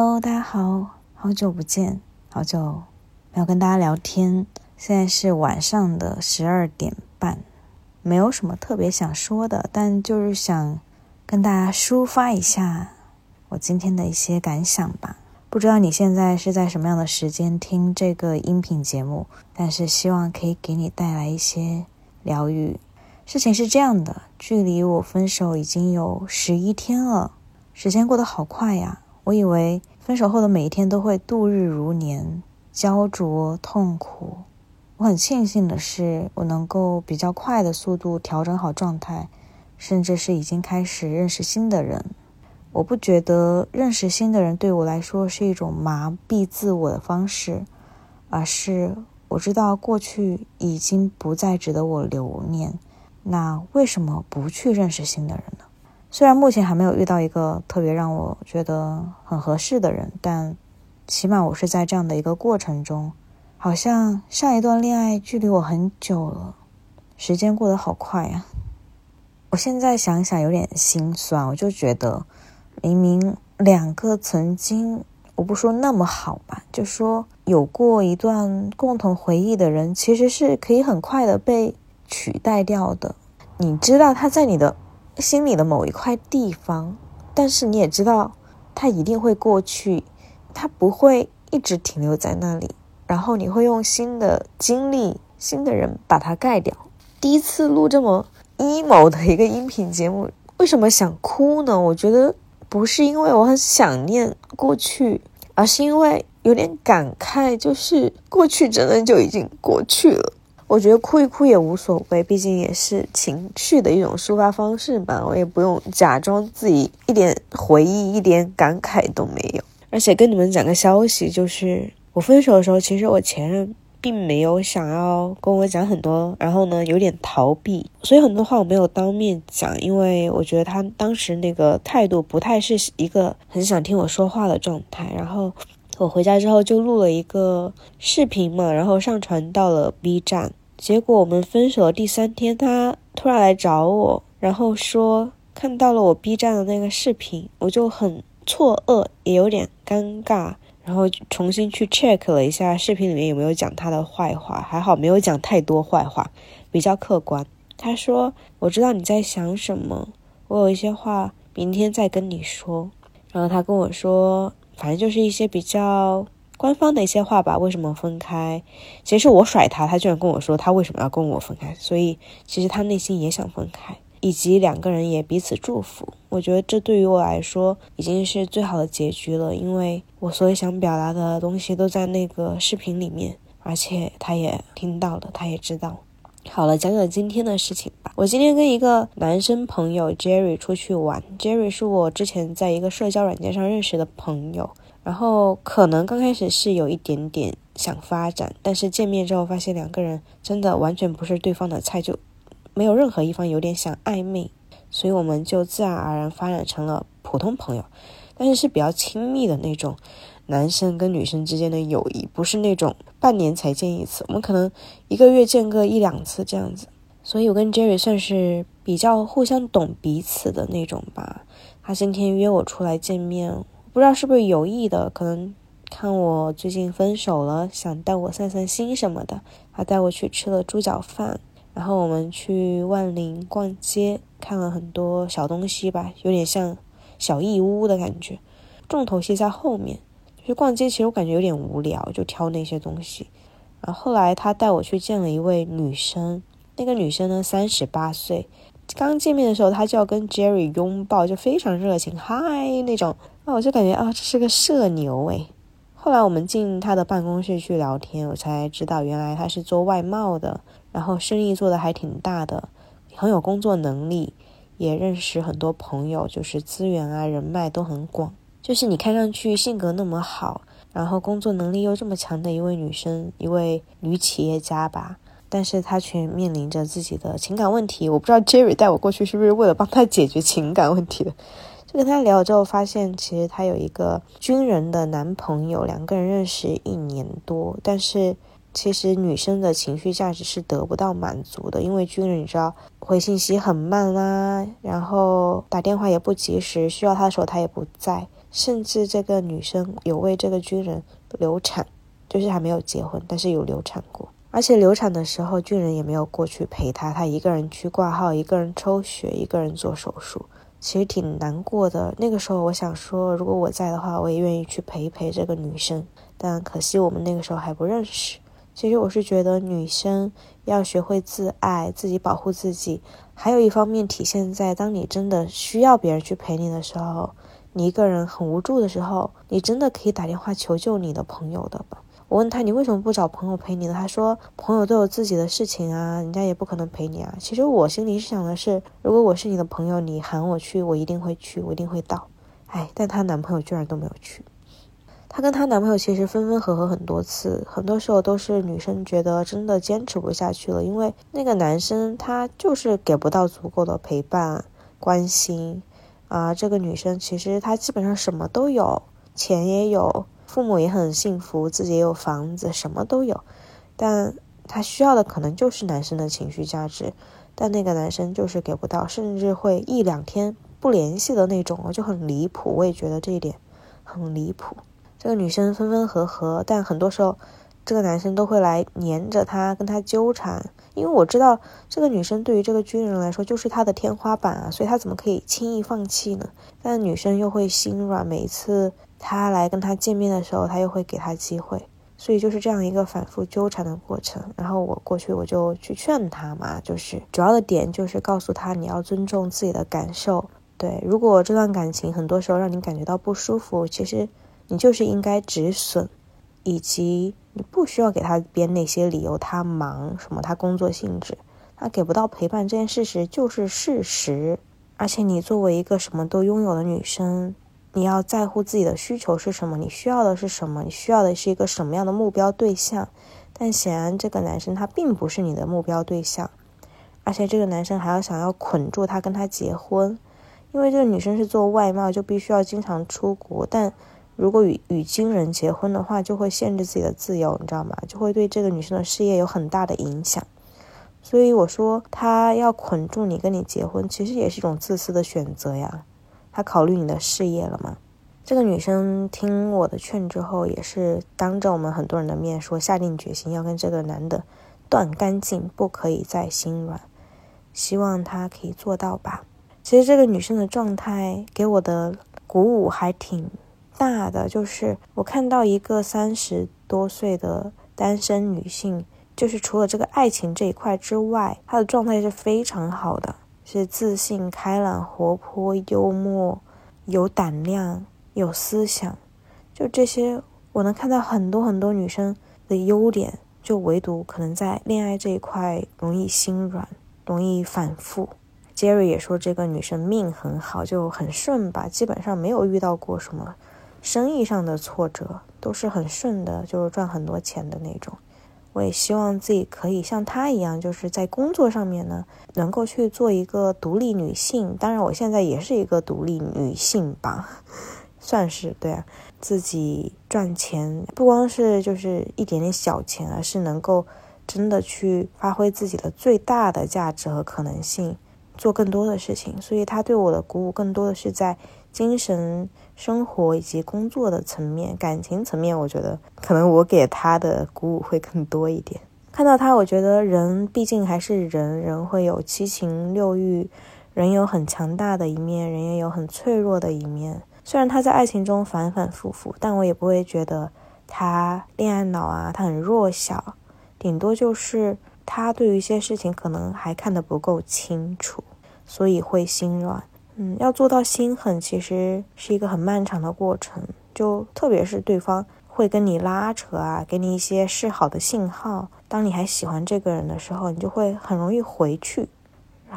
Hello，大家好，好久不见，好久没有跟大家聊天。现在是晚上的十二点半，没有什么特别想说的，但就是想跟大家抒发一下我今天的一些感想吧。不知道你现在是在什么样的时间听这个音频节目，但是希望可以给你带来一些疗愈。事情是这样的，距离我分手已经有十一天了，时间过得好快呀。我以为分手后的每一天都会度日如年，焦灼痛苦。我很庆幸的是，我能够比较快的速度调整好状态，甚至是已经开始认识新的人。我不觉得认识新的人对我来说是一种麻痹自我的方式，而是我知道过去已经不再值得我留念。那为什么不去认识新的人呢？虽然目前还没有遇到一个特别让我觉得很合适的人，但起码我是在这样的一个过程中。好像上一段恋爱距离我很久了，时间过得好快呀。我现在想想有点心酸，我就觉得明明两个曾经我不说那么好吧，就说有过一段共同回忆的人，其实是可以很快的被取代掉的。你知道他在你的。心里的某一块地方，但是你也知道，它一定会过去，它不会一直停留在那里。然后你会用新的经历、新的人把它盖掉。第一次录这么 emo 的一个音频节目，为什么想哭呢？我觉得不是因为我很想念过去，而是因为有点感慨，就是过去真的就已经过去了。我觉得哭一哭也无所谓，毕竟也是情绪的一种抒发方式吧。我也不用假装自己一点回忆、一点感慨都没有。而且跟你们讲个消息，就是我分手的时候，其实我前任并没有想要跟我讲很多，然后呢有点逃避，所以很多话我没有当面讲，因为我觉得他当时那个态度不太是一个很想听我说话的状态。然后我回家之后就录了一个视频嘛，然后上传到了 B 站。结果我们分手的第三天，他突然来找我，然后说看到了我 B 站的那个视频，我就很错愕，也有点尴尬，然后重新去 check 了一下视频里面有没有讲他的坏话，还好没有讲太多坏话，比较客观。他说：“我知道你在想什么，我有一些话明天再跟你说。”然后他跟我说，反正就是一些比较。官方的一些话吧，为什么分开？其实我甩他，他居然跟我说他为什么要跟我分开，所以其实他内心也想分开，以及两个人也彼此祝福。我觉得这对于我来说已经是最好的结局了，因为我所有想表达的东西都在那个视频里面，而且他也听到了，他也知道。好了，讲讲今天的事情吧。我今天跟一个男生朋友 Jerry 出去玩，Jerry 是我之前在一个社交软件上认识的朋友。然后可能刚开始是有一点点想发展，但是见面之后发现两个人真的完全不是对方的菜，就没有任何一方有点想暧昧，所以我们就自然而然发展成了普通朋友，但是是比较亲密的那种男生跟女生之间的友谊，不是那种半年才见一次，我们可能一个月见个一两次这样子。所以我跟 Jerry 算是比较互相懂彼此的那种吧。他今天约我出来见面。不知道是不是有意的，可能看我最近分手了，想带我散散心什么的。他带我去吃了猪脚饭，然后我们去万宁逛街，看了很多小东西吧，有点像小义乌的感觉。重头戏在后面，去逛街其实我感觉有点无聊，就挑那些东西。然后后来他带我去见了一位女生，那个女生呢三十八岁，刚见面的时候他就要跟 Jerry 拥抱，就非常热情，嗨那种。那我就感觉啊，这是个社牛诶。后来我们进他的办公室去聊天，我才知道原来他是做外贸的，然后生意做的还挺大的，很有工作能力，也认识很多朋友，就是资源啊人脉都很广。就是你看上去性格那么好，然后工作能力又这么强的一位女生，一位女企业家吧，但是她却面临着自己的情感问题。我不知道 Jerry 带我过去是不是为了帮她解决情感问题的。就跟他聊之后，发现其实他有一个军人的男朋友，两个人认识一年多，但是其实女生的情绪价值是得不到满足的，因为军人你知道回信息很慢啦，然后打电话也不及时，需要他的时候他也不在，甚至这个女生有为这个军人流产，就是还没有结婚，但是有流产过。而且流产的时候，军人也没有过去陪她，她一个人去挂号，一个人抽血，一个人做手术，其实挺难过的。那个时候，我想说，如果我在的话，我也愿意去陪一陪这个女生。但可惜我们那个时候还不认识。其实我是觉得，女生要学会自爱，自己保护自己。还有一方面体现在，当你真的需要别人去陪你的时候，你一个人很无助的时候，你真的可以打电话求救你的朋友的吧。我问他，你为什么不找朋友陪你呢？他说，朋友都有自己的事情啊，人家也不可能陪你啊。其实我心里是想的是，如果我是你的朋友，你喊我去，我一定会去，我一定会到。哎，但她男朋友居然都没有去。她跟她男朋友其实分分合合很多次，很多时候都是女生觉得真的坚持不下去了，因为那个男生他就是给不到足够的陪伴、关心啊。这个女生其实她基本上什么都有，钱也有。父母也很幸福，自己也有房子，什么都有，但他需要的可能就是男生的情绪价值，但那个男生就是给不到，甚至会一两天不联系的那种，我就很离谱。我也觉得这一点很离谱。这个女生分分合合，但很多时候这个男生都会来黏着她，跟她纠缠，因为我知道这个女生对于这个军人来说就是他的天花板啊，所以他怎么可以轻易放弃呢？但女生又会心软，每一次。他来跟他见面的时候，他又会给他机会，所以就是这样一个反复纠缠的过程。然后我过去我就去劝他嘛，就是主要的点就是告诉他你要尊重自己的感受。对，如果这段感情很多时候让你感觉到不舒服，其实你就是应该止损，以及你不需要给他编那些理由。他忙什么？他工作性质，他给不到陪伴这件事实就是事实。而且你作为一个什么都拥有的女生。你要在乎自己的需求是什么，你需要的是什么，你需要的是一个什么样的目标对象。但显然这个男生他并不是你的目标对象，而且这个男生还要想要捆住他跟他结婚，因为这个女生是做外贸，就必须要经常出国。但如果与与军人结婚的话，就会限制自己的自由，你知道吗？就会对这个女生的事业有很大的影响。所以我说他要捆住你跟你结婚，其实也是一种自私的选择呀。他考虑你的事业了吗？这个女生听我的劝之后，也是当着我们很多人的面说，下定决心要跟这个男的断干净，不可以再心软。希望他可以做到吧。其实这个女生的状态给我的鼓舞还挺大的，就是我看到一个三十多岁的单身女性，就是除了这个爱情这一块之外，她的状态是非常好的。是自信、开朗、活泼、幽默、有胆量、有思想，就这些，我能看到很多很多女生的优点，就唯独可能在恋爱这一块容易心软，容易反复。Jerry 也说这个女生命很好，就很顺吧，基本上没有遇到过什么生意上的挫折，都是很顺的，就是赚很多钱的那种。我也希望自己可以像她一样，就是在工作上面呢，能够去做一个独立女性。当然，我现在也是一个独立女性吧，算是对啊。自己赚钱，不光是就是一点点小钱，而是能够真的去发挥自己的最大的价值和可能性，做更多的事情。所以，她对我的鼓舞更多的是在。精神生活以及工作的层面，感情层面，我觉得可能我给他的鼓舞会更多一点。看到他，我觉得人毕竟还是人，人会有七情六欲，人有很强大的一面，人也有很脆弱的一面。虽然他在爱情中反反复复，但我也不会觉得他恋爱脑啊，他很弱小，顶多就是他对于一些事情可能还看得不够清楚，所以会心软。嗯，要做到心狠，其实是一个很漫长的过程。就特别是对方会跟你拉扯啊，给你一些示好的信号。当你还喜欢这个人的时候，你就会很容易回去，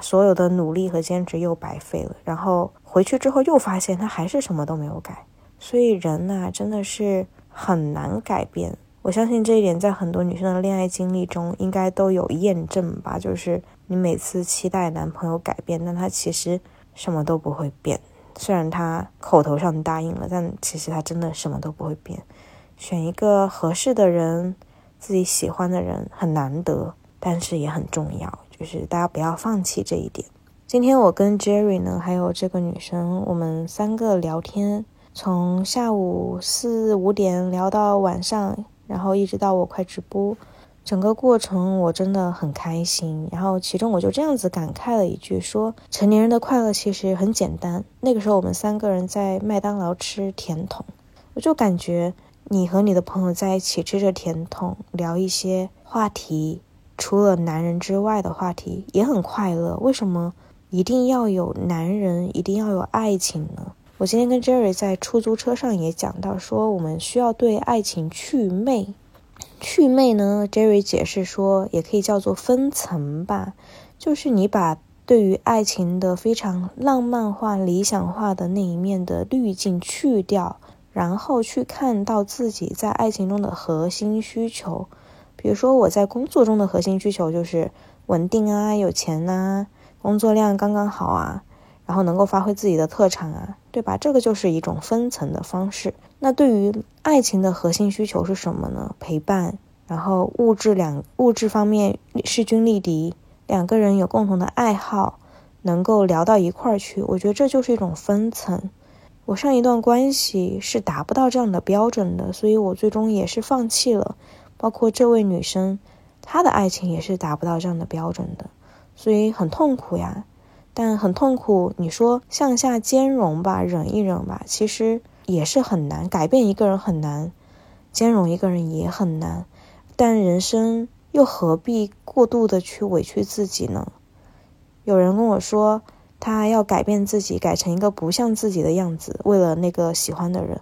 所有的努力和坚持又白费了。然后回去之后又发现他还是什么都没有改。所以人呐，真的是很难改变。我相信这一点，在很多女生的恋爱经历中应该都有验证吧。就是你每次期待男朋友改变，但他其实。什么都不会变，虽然他口头上答应了，但其实他真的什么都不会变。选一个合适的人，自己喜欢的人很难得，但是也很重要，就是大家不要放弃这一点。今天我跟 Jerry 呢，还有这个女生，我们三个聊天，从下午四五点聊到晚上，然后一直到我快直播，整个过程我真的很开心。然后其中我就这样子感慨了一句：说成年人的快乐其实很简单。那个时候我们三个人在麦当劳吃甜筒，我就感觉你和你的朋友在一起吃着甜筒，聊一些话题，除了男人之外的话题，也很快乐。为什么一定要有男人，一定要有爱情呢？我今天跟 Jerry 在出租车上也讲到，说我们需要对爱情祛魅。祛魅呢，Jerry 解释说，也可以叫做分层吧，就是你把对于爱情的非常浪漫化、理想化的那一面的滤镜去掉，然后去看到自己在爱情中的核心需求。比如说，我在工作中的核心需求就是稳定啊、有钱呐、工作量刚刚好啊。然后能够发挥自己的特长啊，对吧？这个就是一种分层的方式。那对于爱情的核心需求是什么呢？陪伴，然后物质两物质方面势均力敌，两个人有共同的爱好，能够聊到一块儿去。我觉得这就是一种分层。我上一段关系是达不到这样的标准的，所以我最终也是放弃了。包括这位女生，她的爱情也是达不到这样的标准的，所以很痛苦呀。但很痛苦，你说向下兼容吧，忍一忍吧，其实也是很难。改变一个人很难，兼容一个人也很难。但人生又何必过度的去委屈自己呢？有人跟我说，他要改变自己，改成一个不像自己的样子，为了那个喜欢的人。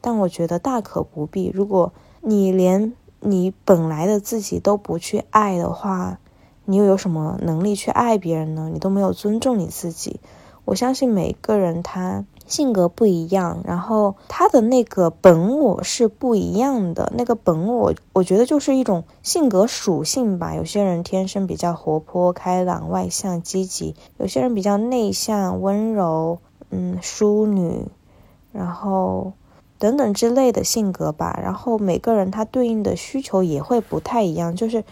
但我觉得大可不必。如果你连你本来的自己都不去爱的话，你又有什么能力去爱别人呢？你都没有尊重你自己。我相信每个人他性格不一样，然后他的那个本我是不一样的。那个本我，我觉得就是一种性格属性吧。有些人天生比较活泼、开朗、外向、积极；有些人比较内向、温柔，嗯，淑女，然后等等之类的性格吧。然后每个人他对应的需求也会不太一样，就是。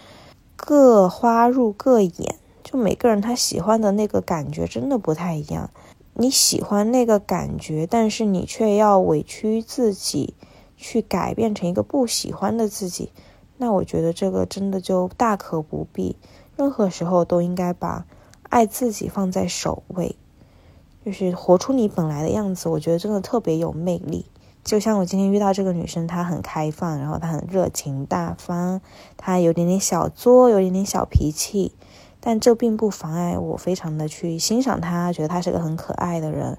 各花入各眼，就每个人他喜欢的那个感觉真的不太一样。你喜欢那个感觉，但是你却要委屈自己去改变成一个不喜欢的自己，那我觉得这个真的就大可不必。任何时候都应该把爱自己放在首位，就是活出你本来的样子。我觉得真的特别有魅力。就像我今天遇到这个女生，她很开放，然后她很热情大方，她有点点小作，有点点小脾气，但这并不妨碍我非常的去欣赏他，觉得他是个很可爱的人。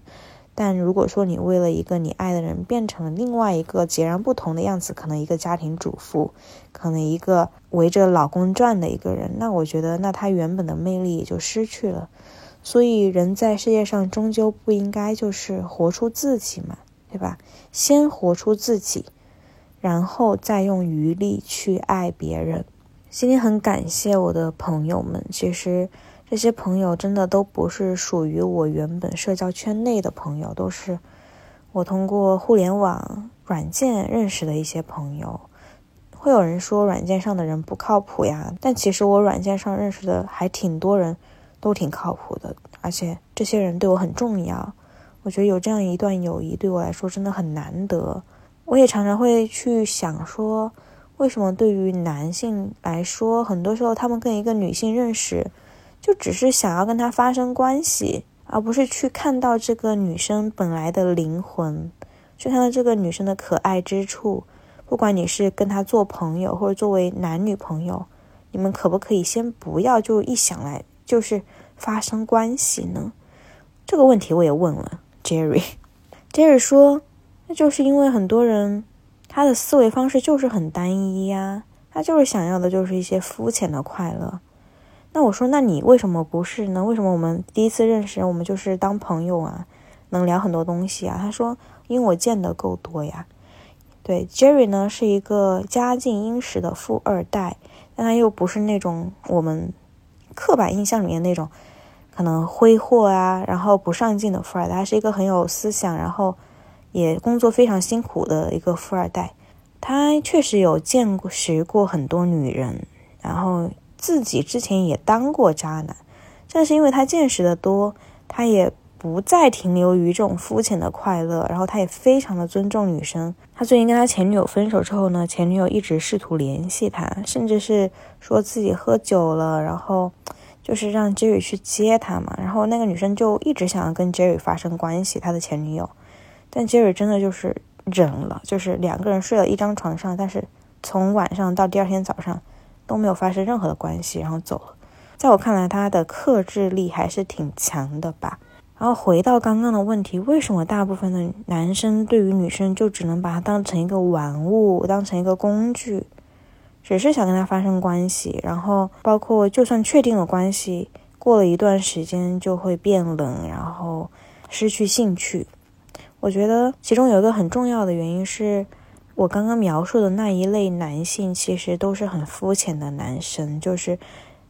但如果说你为了一个你爱的人变成了另外一个截然不同的样子，可能一个家庭主妇，可能一个围着老公转的一个人，那我觉得那他原本的魅力也就失去了。所以人在世界上终究不应该就是活出自己嘛。对吧？先活出自己，然后再用余力去爱别人。今天很感谢我的朋友们，其实这些朋友真的都不是属于我原本社交圈内的朋友，都是我通过互联网软件认识的一些朋友。会有人说软件上的人不靠谱呀，但其实我软件上认识的还挺多人，都挺靠谱的，而且这些人对我很重要。我觉得有这样一段友谊对我来说真的很难得。我也常常会去想说，为什么对于男性来说，很多时候他们跟一个女性认识，就只是想要跟她发生关系，而不是去看到这个女生本来的灵魂，去看到这个女生的可爱之处。不管你是跟她做朋友，或者作为男女朋友，你们可不可以先不要就一想来就是发生关系呢？这个问题我也问了。Jerry，Jerry 说：“那就是因为很多人他的思维方式就是很单一呀，他就是想要的就是一些肤浅的快乐。”那我说：“那你为什么不是呢？为什么我们第一次认识，我们就是当朋友啊，能聊很多东西啊？”他说：“因为我见得够多呀。”对，Jerry 呢是一个家境殷实的富二代，但他又不是那种我们刻板印象里面那种。可能挥霍啊，然后不上进的富二代，他是一个很有思想，然后也工作非常辛苦的一个富二代。他确实有见识过很多女人，然后自己之前也当过渣男。正是因为他见识的多，他也不再停留于这种肤浅的快乐，然后他也非常的尊重女生。他最近跟他前女友分手之后呢，前女友一直试图联系他，甚至是说自己喝酒了，然后就是让 Jerry 去接他嘛。然后那个女生就一直想要跟 Jerry 发生关系，他的前女友，但杰瑞真的就是忍了，就是两个人睡了一张床上，但是从晚上到第二天早上都没有发生任何的关系，然后走了。在我看来，他的克制力还是挺强的吧。然后回到刚刚的问题，为什么大部分的男生对于女生就只能把她当成一个玩物，当成一个工具，只是想跟她发生关系？然后包括就算确定了关系，过了一段时间就会变冷，然后失去兴趣。我觉得其中有一个很重要的原因是，我刚刚描述的那一类男性其实都是很肤浅的男生，就是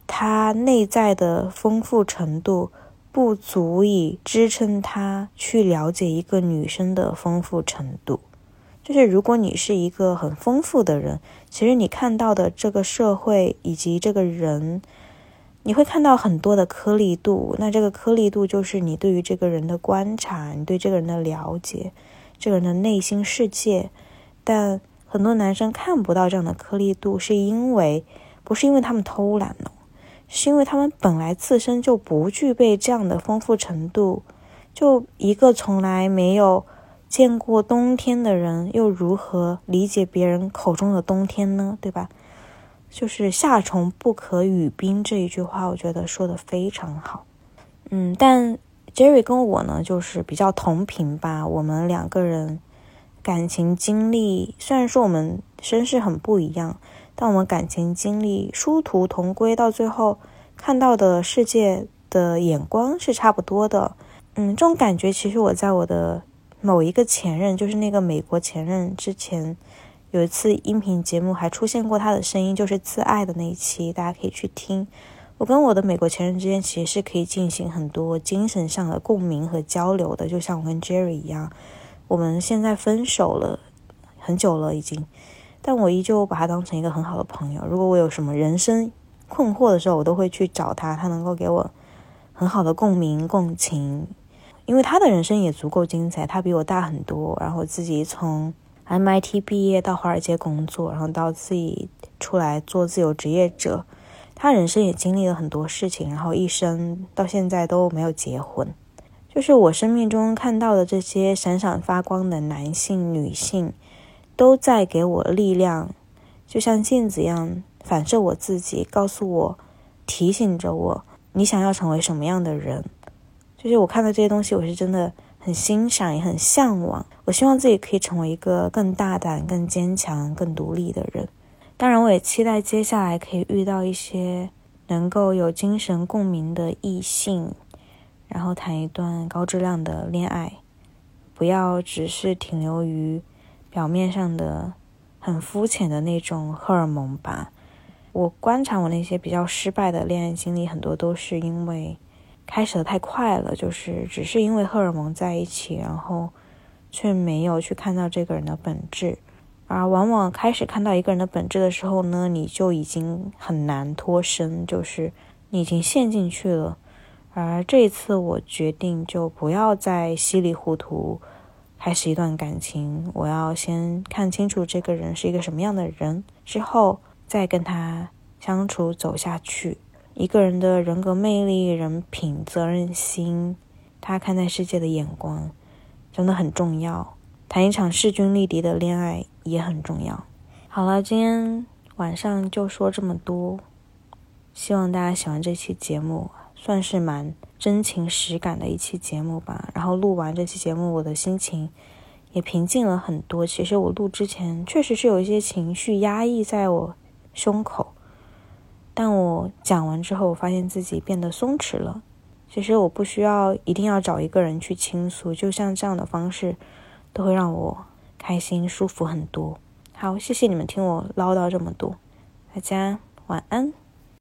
他内在的丰富程度。不足以支撑他去了解一个女生的丰富程度。就是如果你是一个很丰富的人，其实你看到的这个社会以及这个人，你会看到很多的颗粒度。那这个颗粒度就是你对于这个人的观察，你对这个人的了解，这个人的内心世界。但很多男生看不到这样的颗粒度，是因为不是因为他们偷懒了。是因为他们本来自身就不具备这样的丰富程度，就一个从来没有见过冬天的人，又如何理解别人口中的冬天呢？对吧？就是“夏虫不可语冰”这一句话，我觉得说的非常好。嗯，但 Jerry 跟我呢，就是比较同频吧。我们两个人感情经历，虽然说我们身世很不一样。但我们感情经历殊途同归，到最后看到的世界的眼光是差不多的。嗯，这种感觉其实我在我的某一个前任，就是那个美国前任之前，有一次音频节目还出现过他的声音，就是自爱的那一期，大家可以去听。我跟我的美国前任之间其实是可以进行很多精神上的共鸣和交流的，就像我跟 Jerry 一样。我们现在分手了很久了，已经。但我依旧把他当成一个很好的朋友。如果我有什么人生困惑的时候，我都会去找他，他能够给我很好的共鸣、共情。因为他的人生也足够精彩，他比我大很多。然后自己从 MIT 毕业到华尔街工作，然后到自己出来做自由职业者，他人生也经历了很多事情。然后一生到现在都没有结婚。就是我生命中看到的这些闪闪发光的男性、女性。都在给我力量，就像镜子一样反射我自己，告诉我，提醒着我，你想要成为什么样的人。就是我看到这些东西，我是真的很欣赏，也很向往。我希望自己可以成为一个更大胆、更坚强、更独立的人。当然，我也期待接下来可以遇到一些能够有精神共鸣的异性，然后谈一段高质量的恋爱，不要只是停留于。表面上的很肤浅的那种荷尔蒙吧。我观察我那些比较失败的恋爱经历，很多都是因为开始的太快了，就是只是因为荷尔蒙在一起，然后却没有去看到这个人的本质。而往往开始看到一个人的本质的时候呢，你就已经很难脱身，就是你已经陷进去了。而这一次，我决定就不要再稀里糊涂。开始一段感情，我要先看清楚这个人是一个什么样的人，之后再跟他相处走下去。一个人的人格魅力、人品、责任心，他看待世界的眼光，真的很重要。谈一场势均力敌的恋爱也很重要。好了，今天晚上就说这么多，希望大家喜欢这期节目，算是蛮。真情实感的一期节目吧，然后录完这期节目，我的心情也平静了很多。其实我录之前确实是有一些情绪压抑在我胸口，但我讲完之后，我发现自己变得松弛了。其实我不需要一定要找一个人去倾诉，就像这样的方式，都会让我开心舒服很多。好，谢谢你们听我唠叨这么多，大家晚安。